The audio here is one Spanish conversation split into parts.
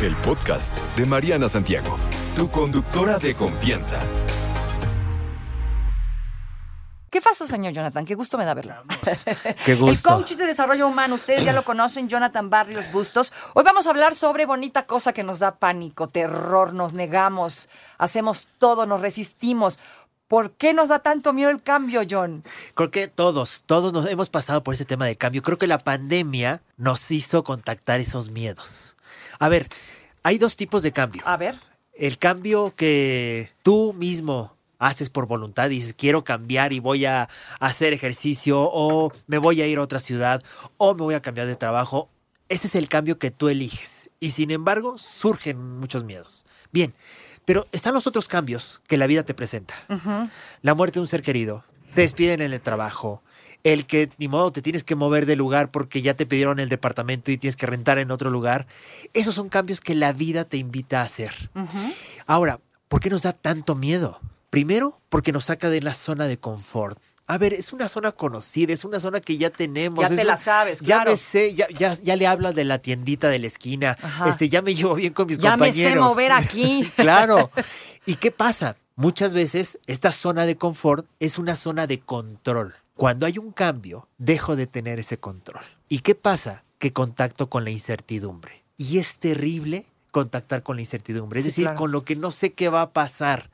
El podcast de Mariana Santiago, tu conductora de confianza. ¿Qué pasó, señor Jonathan? Qué gusto me da verlo. Qué gusto. El coach de desarrollo humano, ustedes ya lo conocen, Jonathan Barrios Bustos. Hoy vamos a hablar sobre bonita cosa que nos da pánico, terror, nos negamos, hacemos todo, nos resistimos. ¿Por qué nos da tanto miedo el cambio, John? Creo que todos, todos nos hemos pasado por ese tema de cambio. Creo que la pandemia nos hizo contactar esos miedos. A ver, hay dos tipos de cambio. A ver. El cambio que tú mismo haces por voluntad y dices, quiero cambiar y voy a hacer ejercicio o me voy a ir a otra ciudad o me voy a cambiar de trabajo. Ese es el cambio que tú eliges. Y sin embargo, surgen muchos miedos. Bien, pero están los otros cambios que la vida te presenta. La muerte de un ser querido, te despiden en el trabajo, el que ni modo te tienes que mover de lugar porque ya te pidieron el departamento y tienes que rentar en otro lugar. Esos son cambios que la vida te invita a hacer. Ahora, ¿por qué nos da tanto miedo? Primero, porque nos saca de la zona de confort. A ver, es una zona conocida, es una zona que ya tenemos. Ya es te la sabes, Ya claro. me sé, ya, ya, ya le hablas de la tiendita de la esquina. Ajá. Este, ya me llevo bien con mis Ya me sé compañeros. mover aquí. claro. ¿Y qué pasa? Muchas veces esta zona de confort es una zona de control. Cuando hay un cambio, dejo de tener ese control. ¿Y qué pasa? Que contacto con la incertidumbre. Y es terrible contactar con la incertidumbre, es Sí, decir, claro. con lo que no sé qué va a pasar.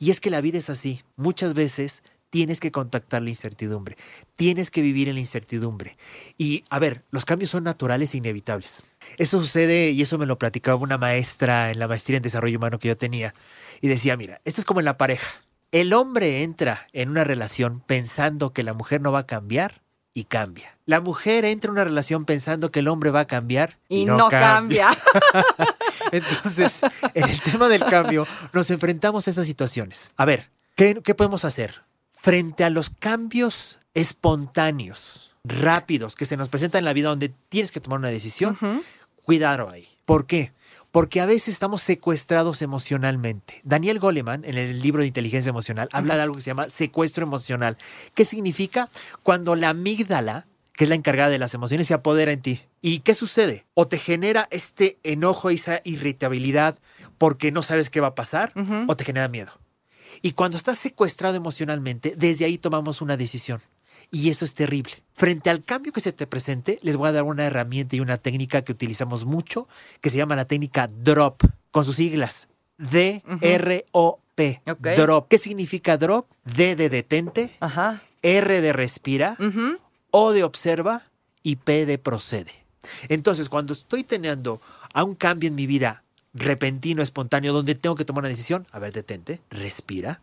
Y es que la vida es así. Muchas veces tienes que contactar la incertidumbre. Tienes que vivir en la incertidumbre. Y a ver, los cambios son naturales e inevitables. Eso sucede, y eso me lo platicaba una maestra en la maestría en desarrollo humano que yo tenía. Y decía, mira, esto es como en la pareja. El hombre entra en una relación pensando que la mujer no va a cambiar y cambia. La mujer entra en una relación pensando que el hombre va a cambiar y, Y no cambia. Entonces, en el tema del cambio, nos enfrentamos a esas situaciones. A ver, ¿qué, qué podemos hacer? Frente a los cambios espontáneos, rápidos, que se nos presentan en la vida donde tienes que tomar una decisión, cuidado ahí. ¿Por qué? Porque a veces estamos secuestrados emocionalmente. Daniel Goleman, en el libro de inteligencia emocional, habla de algo que se llama secuestro emocional. ¿Qué significa? Cuando la amígdala, que es la encargada de las emociones, se apodera en ti. ¿Y qué sucede? O te genera este enojo, esa irritabilidad porque no sabes qué va a pasar, o te genera miedo. Y cuando estás secuestrado emocionalmente, desde ahí tomamos una decisión. Y eso es terrible. Frente al cambio que se te presente, les voy a dar una herramienta y una técnica que utilizamos mucho, que se llama la técnica DROP, con sus siglas. D-R-O-P. Ok. DROP. ¿Qué significa DROP? D de detente, Ajá. R de respira. O de observa y P de procede. Entonces, cuando estoy teniendo a un cambio en mi vida repentino, espontáneo, donde tengo que tomar una decisión, a ver, detente, respira,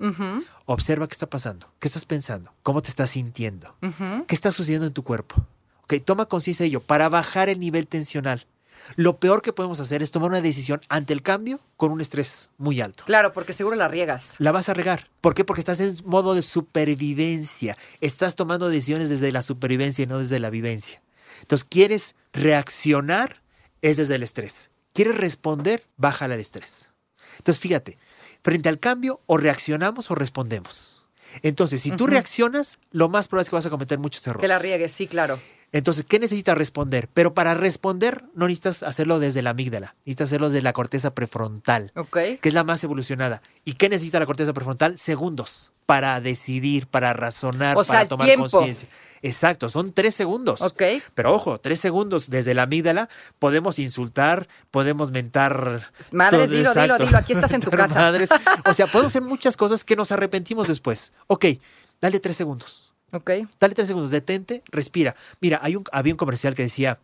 observa qué está pasando, qué estás pensando, cómo te estás sintiendo, qué está sucediendo en tu cuerpo. Ok, toma conciencia de ello para bajar el nivel tensional. Lo peor que podemos hacer es tomar una decisión ante el cambio con un estrés muy alto. Claro, porque seguro la riegas. La vas a regar. ¿Por qué? Porque estás en modo de supervivencia. Estás tomando decisiones desde la supervivencia y no desde la vivencia. Entonces, ¿quieres reaccionar? Es desde el estrés. ¿Quieres responder? Bájale al estrés. Entonces, fíjate, frente al cambio, o reaccionamos o respondemos. Entonces, si tú reaccionas, lo más probable es que vas a cometer muchos errores. Que la riegues, sí, claro. Entonces, ¿qué necesitas responder? Pero para responder no necesitas hacerlo desde la amígdala, necesitas hacerlo desde la corteza prefrontal, Ok. que es la más evolucionada. ¿Y qué necesita la corteza prefrontal? Segundos para decidir, para razonar, O para tomar conciencia. Exacto, son tres segundos. Ok. Pero ojo, tres segundos desde la amígdala podemos insultar, podemos mentar. Madres, dilo, dilo, exacto. dilo, aquí estás en tu casa. madres. O sea, podemos hacer muchas cosas que nos arrepentimos después. Ok, dale tres segundos. Ok. Dale tres segundos, detente, respira. Mira, hay un, había un comercial que decía,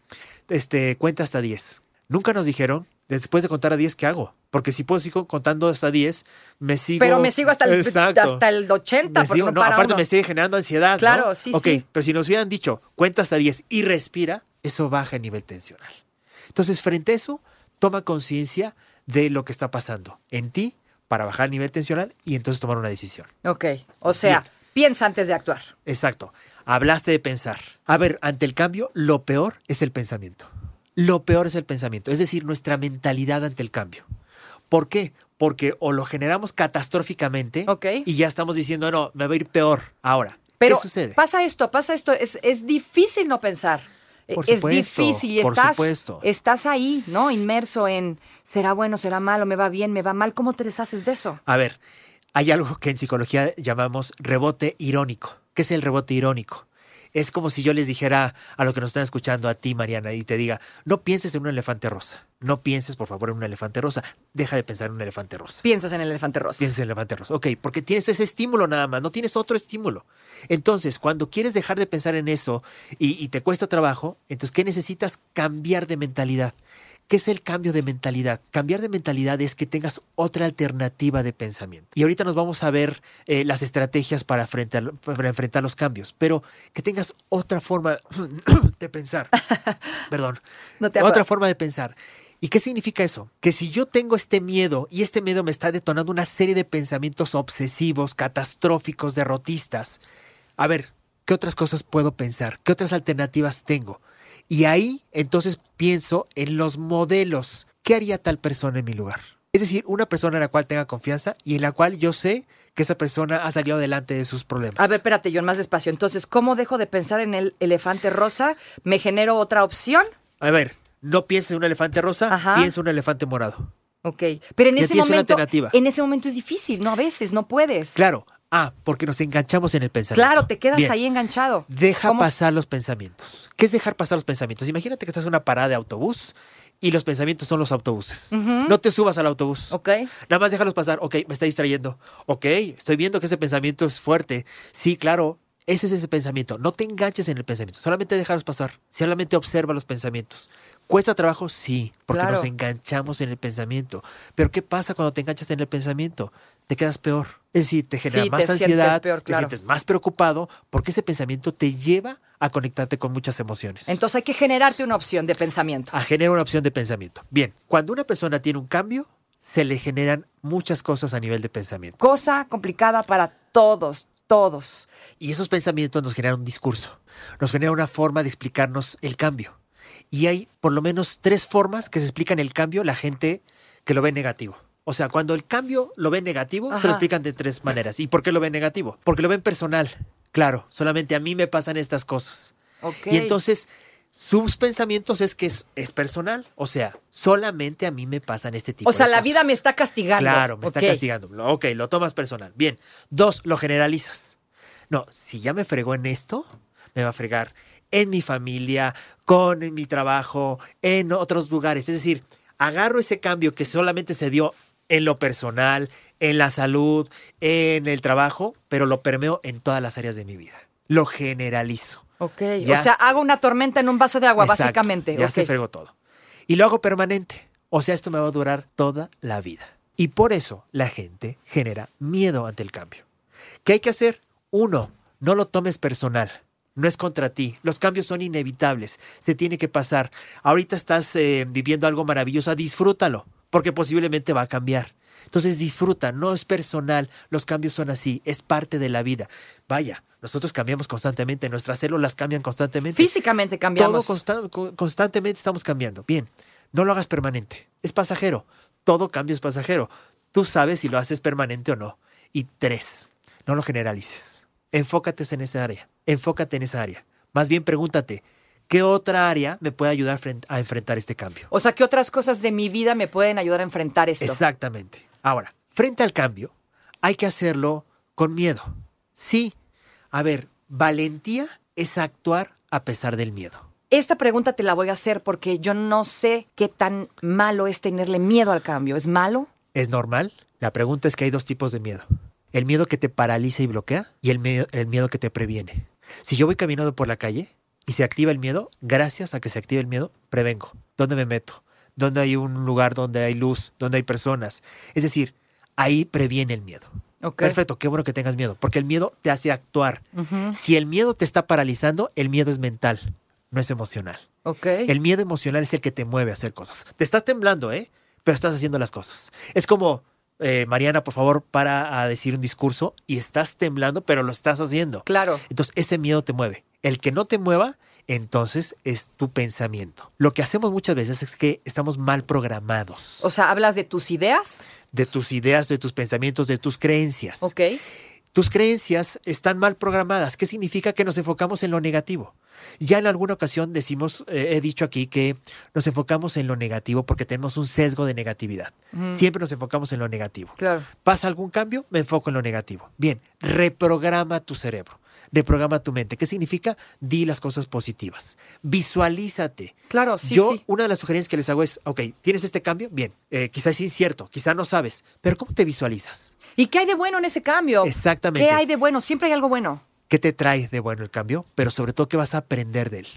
este, cuenta hasta 10. Nunca nos dijeron, después de contar a 10, ¿qué hago? Porque si puedo sigo contando hasta 10, me sigo... Pero me sigo hasta el, Exacto. hasta el 80, Me porque sigo- no no, para aparte uno. me sigue generando ansiedad. ¿no? Claro, sí, Ok, sí. pero si nos hubieran dicho, cuenta hasta 10 y respira, eso baja el nivel tensional. Entonces, frente a eso, toma conciencia de lo que está pasando en ti para bajar el nivel tensional y entonces tomar una decisión. Ok, o sea, Bien. Piensa antes de actuar. Exacto. Hablaste de pensar. A ver, ante el cambio, lo peor es el pensamiento. Lo peor es el pensamiento, es decir, nuestra mentalidad ante el cambio. ¿Por qué? Porque o lo generamos catastróficamente Ok. y ya estamos diciendo, no, me va a ir peor ahora. Pero ¿Qué sucede? pasa esto, pasa esto. Es, es difícil no pensar. Por es supuesto, difícil y por estás, supuesto. estás ahí, ¿no? Inmerso en será bueno, será malo, me va bien, me va mal. ¿Cómo te deshaces de eso? A ver, hay algo que en psicología llamamos rebote irónico. ¿Qué es el rebote irónico? Es como si yo les dijera a lo que nos están escuchando, a ti, Mariana, y te diga, no pienses en un elefante rosa. No pienses, por favor, en un elefante rosa. Deja de pensar en un elefante rosa. Piensas en el elefante rosa. Piensas en el elefante rosa. Ok, porque tienes ese estímulo nada más, no tienes otro estímulo. Entonces, cuando quieres dejar de pensar en eso y, y te cuesta trabajo, entonces, ¿qué necesitas? Cambiar de mentalidad. ¿Qué es el cambio de mentalidad? Cambiar de mentalidad es que tengas otra alternativa de pensamiento. Y ahorita nos vamos a ver eh, las estrategias para, frente a- para enfrentar los cambios, pero que tengas otra forma de pensar. Perdón. No te otra forma de pensar. ¿Y qué significa eso? Que si yo tengo este miedo y este miedo me está detonando una serie de pensamientos obsesivos, catastróficos, derrotistas, a ver, ¿qué otras cosas puedo pensar? ¿Qué otras alternativas tengo? Y ahí entonces pienso en los modelos. ¿Qué haría tal persona en mi lugar? Es decir, una persona en la cual tenga confianza y en la cual yo sé que esa persona ha salido adelante de sus problemas. A ver, espérate, John, más despacio. Entonces, ¿cómo dejo de pensar en el elefante rosa? ¿Me genero otra opción? A ver, no pienses en un elefante rosa, Ajá. piensa en un elefante morado. Ok. Pero en Ya ese momento. alternativa. En ese momento es difícil, ¿no? A veces no puedes. Claro. Ah, porque nos enganchamos en el pensamiento. Claro, te quedas Bien. ahí enganchado. Deja ¿Cómo- pasar los pensamientos. ¿Qué es dejar pasar los pensamientos? Imagínate que estás en una parada de autobús y los pensamientos son los autobuses. No te subas al autobús. Ok. Nada más déjalos pasar. Ok, me está distrayendo. Ok, estoy viendo que ese pensamiento es fuerte. Sí, claro. Ese es ese pensamiento. No te enganches en el pensamiento. Solamente déjalos pasar. Solamente observa los pensamientos. ¿Cuesta trabajo? Sí, porque Claro. nos enganchamos en el pensamiento. Pero ¿qué pasa cuando te enganchas en el pensamiento? Te quedas peor. Es decir, te genera Sí, te más sientes ansiedad, peor, te claro. sientes más preocupado, porque ese pensamiento te lleva a conectarte con muchas emociones. Entonces hay que generarte una opción de pensamiento. a generar una opción de pensamiento. Bien, cuando una persona tiene un cambio, se le generan muchas cosas a nivel de pensamiento. Cosa complicada para todos, todos. Y esos pensamientos nos generan un discurso, nos generan una forma de explicarnos el cambio. Y hay por lo menos tres formas que se explican el cambio la gente que lo ve negativo. O sea, cuando el cambio lo ve negativo, se lo explican de tres maneras. ¿Y por qué lo ven negativo? Porque lo ven personal. Claro, solamente a mí me pasan estas cosas. Y entonces, sus pensamientos es que es, es personal. O sea, solamente a mí me pasan este tipo O sea, de la cosas. vida me está castigando. Claro, me está castigando. Ok, lo tomas personal. Bien. Dos, lo generalizas. No, si ya me fregó en esto, me va a fregar en mi familia, con mi trabajo, en otros lugares. Es decir, agarro ese cambio que solamente se dio en lo personal, en la salud, en el trabajo, pero lo permeo en todas las áreas de mi vida. Lo generalizo. Ok. Ya o sea, se- hago una tormenta en un vaso de agua, Exacto, básicamente. Ya se fregó todo. Y lo hago permanente. O sea, esto me va a durar toda la vida. Y por eso la gente genera miedo ante el cambio. ¿Qué hay que hacer? Uno, no lo tomes personal. No es contra ti. Los cambios son inevitables. Se tiene que pasar. Ahorita estás eh, viviendo algo maravilloso. Disfrútalo. Porque posiblemente va a cambiar. Entonces disfruta, no es personal, los cambios son así, es parte de la vida. Vaya, nosotros cambiamos constantemente, nuestras células cambian constantemente. Físicamente cambiamos. Todo consta- co- constantemente estamos cambiando. Bien, no lo hagas permanente. Es pasajero. Todo cambio es pasajero. Tú sabes si lo haces permanente o no. Y tres, no lo generalices. Enfócate en esa área. Enfócate en esa área. Más bien pregúntate, ¿qué otra área me puede ayudar a enfrentar este cambio? O sea, ¿qué otras cosas de mi vida me pueden ayudar a enfrentar esto? Exactamente. Ahora, frente al cambio, hay que hacerlo con miedo. Sí. A ver, valentía es actuar a pesar del miedo. Esta pregunta te la voy a hacer porque yo no sé qué tan malo es tenerle miedo al cambio. ¿Es malo? ¿Es normal? La pregunta es que hay dos tipos de miedo. El miedo que te paraliza y bloquea y el miedo, el miedo que te previene. Si yo voy caminando por la calle y se activa el miedo, gracias a que se active el miedo, prevengo. ¿Dónde me meto? ¿Dónde hay un lugar donde hay luz? ¿Dónde hay personas? Es decir, ahí previene el miedo. Perfecto, qué bueno que tengas miedo, porque el miedo te hace actuar. Si el miedo te está paralizando, el miedo es mental, no es emocional. El miedo emocional es el que te mueve a hacer cosas. Te estás temblando, ¿eh? Pero estás haciendo las cosas. Es como, eh, Mariana, por favor, para a decir un discurso y estás temblando, pero lo estás haciendo. Claro. Entonces, ese miedo te mueve. El que no te mueva, entonces es tu pensamiento. Lo que hacemos muchas veces es que estamos mal programados O sea, hablas de tus ideas. de tus ideas, de tus pensamientos, de tus creencias. Ok. Tus creencias están mal programadas. ¿Qué significa que nos enfocamos en lo negativo? Ya en alguna ocasión decimos, eh, he dicho aquí que nos enfocamos en lo negativo porque tenemos un sesgo de negatividad. Siempre nos enfocamos en lo negativo. Claro. ¿Pasa algún cambio? Me enfoco en lo negativo. Bien, reprograma tu cerebro, reprograma tu mente. ¿Qué significa? Di las cosas positivas. Visualízate. Claro, sí, Yo, sí. una de las sugerencias que les hago es, ok, ¿tienes este cambio? Bien, eh, quizás es incierto, quizás no sabes, pero ¿cómo te visualizas? ¿Y qué hay de bueno en ese cambio? Exactamente. ¿Qué hay de bueno? Siempre hay algo bueno. ¿Qué te trae de bueno el cambio? Pero sobre todo, ¿qué vas a aprender de él?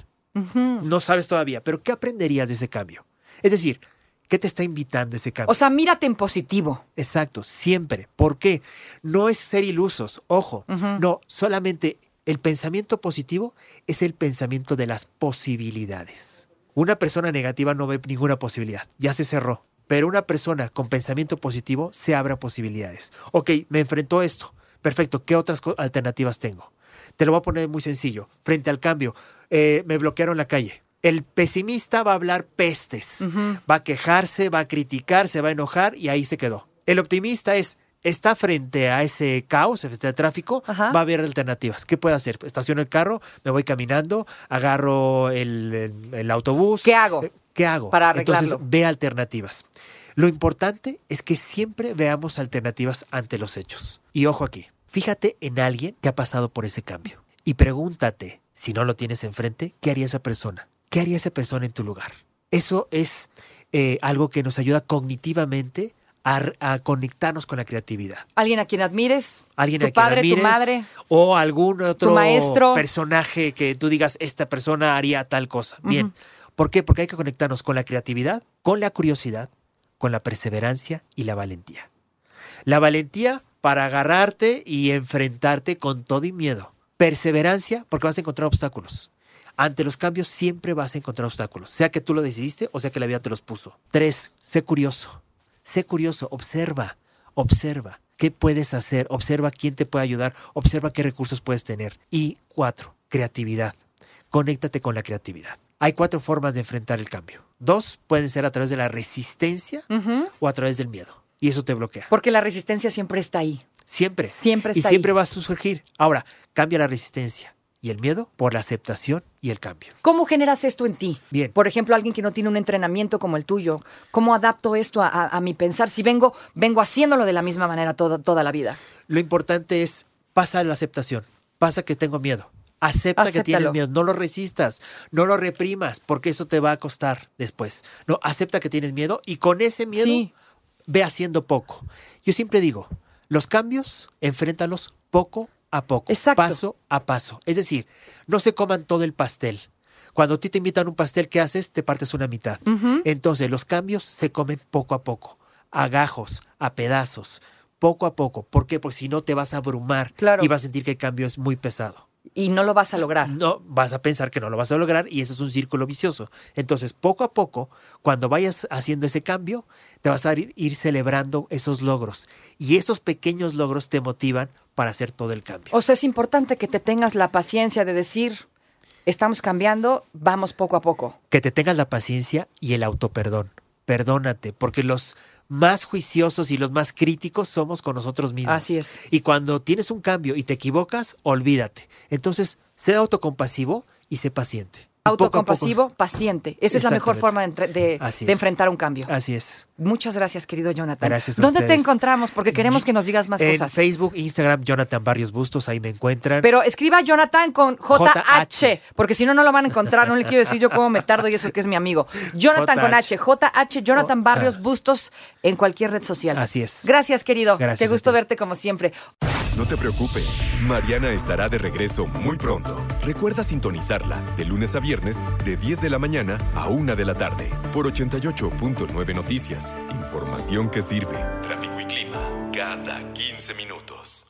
No sabes todavía, pero ¿qué aprenderías de ese cambio? Es decir, ¿qué te está invitando ese cambio? O sea, mírate en positivo. Exacto, siempre. ¿Por qué? No es ser ilusos, ojo. No, solamente el pensamiento positivo es el pensamiento de las posibilidades. Una persona negativa no ve ninguna posibilidad, ya se cerró. Pero una persona con pensamiento positivo se abre a posibilidades. Ok, me enfrentó a esto. Perfecto, ¿qué otras alternativas tengo? Te lo voy a poner muy sencillo. Frente al cambio, eh, me bloquearon la calle. El pesimista va a hablar pestes, va a quejarse, va a criticar, se va a enojar y ahí se quedó. El optimista es, está frente a ese caos, frente al tráfico, Ajá. va a haber alternativas. ¿Qué puede hacer? Estaciono el carro, me voy caminando, agarro el, el- el autobús. ¿Qué hago? Eh, ¿Qué hago? Para Entonces, arreglarlo. ve alternativas. Lo importante es que siempre veamos alternativas ante los hechos. Y ojo aquí, fíjate en alguien que ha pasado por ese cambio y pregúntate, si no lo tienes enfrente, ¿qué haría esa persona? ¿Qué haría esa persona en tu lugar? Eso es eh, algo que nos ayuda cognitivamente a, a conectarnos con la creatividad. Alguien a quien admires. Alguien tu a quien padre, admires, tu madre. o algún otro maestro. personaje que tú digas, esta persona haría tal cosa. Bien. ¿Por qué? Porque hay que conectarnos con la creatividad, con la curiosidad, con la perseverancia y la valentía. La valentía para agarrarte y enfrentarte con todo y miedo. Perseverancia porque vas a encontrar obstáculos. Ante los cambios siempre vas a encontrar obstáculos, sea que tú lo decidiste o sea que la vida te los puso. Tres, sé curioso. Sé curioso, observa, observa. ¿Qué puedes hacer? Observa quién te puede ayudar, observa qué recursos puedes tener. Y cuatro, creatividad. Conéctate con la creatividad. Hay cuatro formas de enfrentar el cambio. Dos pueden ser a través de la resistencia o a través del miedo. Y eso te bloquea. Porque la resistencia siempre está ahí. Siempre. Siempre Y está siempre ahí. va a surgir. Ahora, cambia la resistencia y el miedo por la aceptación y el cambio. ¿Cómo generas esto en ti? Bien. Por ejemplo, alguien que no tiene un entrenamiento como el tuyo. ¿Cómo adapto esto a, a- a mi pensar si vengo, vengo haciéndolo de la misma manera toda, toda la vida? Lo importante es, pasa la aceptación. Pasa que tengo miedo. Acepta que tienes miedo. No lo resistas. No lo reprimas, porque eso te va a costar después. No, acepta que tienes miedo y con ese miedo Sí. ve haciendo poco. Yo siempre digo, los cambios, enfréntalos poco a poco, Exacto. paso a paso. Es decir, no se coman todo el pastel. Cuando a ti te invitan a un pastel, ¿qué haces? Te partes una mitad. Entonces, los cambios se comen poco a poco, a gajos, a pedazos, poco a poco. ¿Por qué? Porque si no te vas a abrumar Claro. y vas a sentir que el cambio es muy pesado Y no lo vas a lograr. no vas a pensar que no lo vas a lograr y ese es un círculo vicioso. Entonces, poco a poco, cuando vayas haciendo ese cambio, te vas a ir, ir celebrando esos logros y esos pequeños logros te motivan para hacer todo el cambio. O sea, es importante que te tengas la paciencia de decir, estamos cambiando, vamos poco a poco. Que te tengas la paciencia y el autoperdón. Perdónate, porque los más juiciosos y los más críticos somos con nosotros mismos. Así es. Y cuando tienes un cambio y te equivocas, olvídate. Entonces, sé autocompasivo y sé paciente. Autocompasivo, paciente. Esa es la mejor forma de, enfrentar un cambio. Así es. Muchas gracias, querido Jonathan. Gracias a ¿Dónde te encontramos? Porque queremos que nos digas más en cosas. Facebook, Instagram, Jonathan Barrios Bustos, ahí me encuentran. Pero escriba Jonathan con JH, porque si no, no lo van a encontrar. No le quiero decir yo cómo me tardo y eso que es mi amigo. Jonathan con H, JH, Jonathan Barrios. Bustos en cualquier red social. Así es. Gracias, querido. Gracias Qué gusto verte como siempre. No te preocupes, Mariana estará de regreso muy pronto. Recuerda sintonizarla de lunes a viernes de 10 de la mañana a 1 de la tarde por 88.9 Noticias. Información que sirve. Tráfico y clima cada 15 minutos.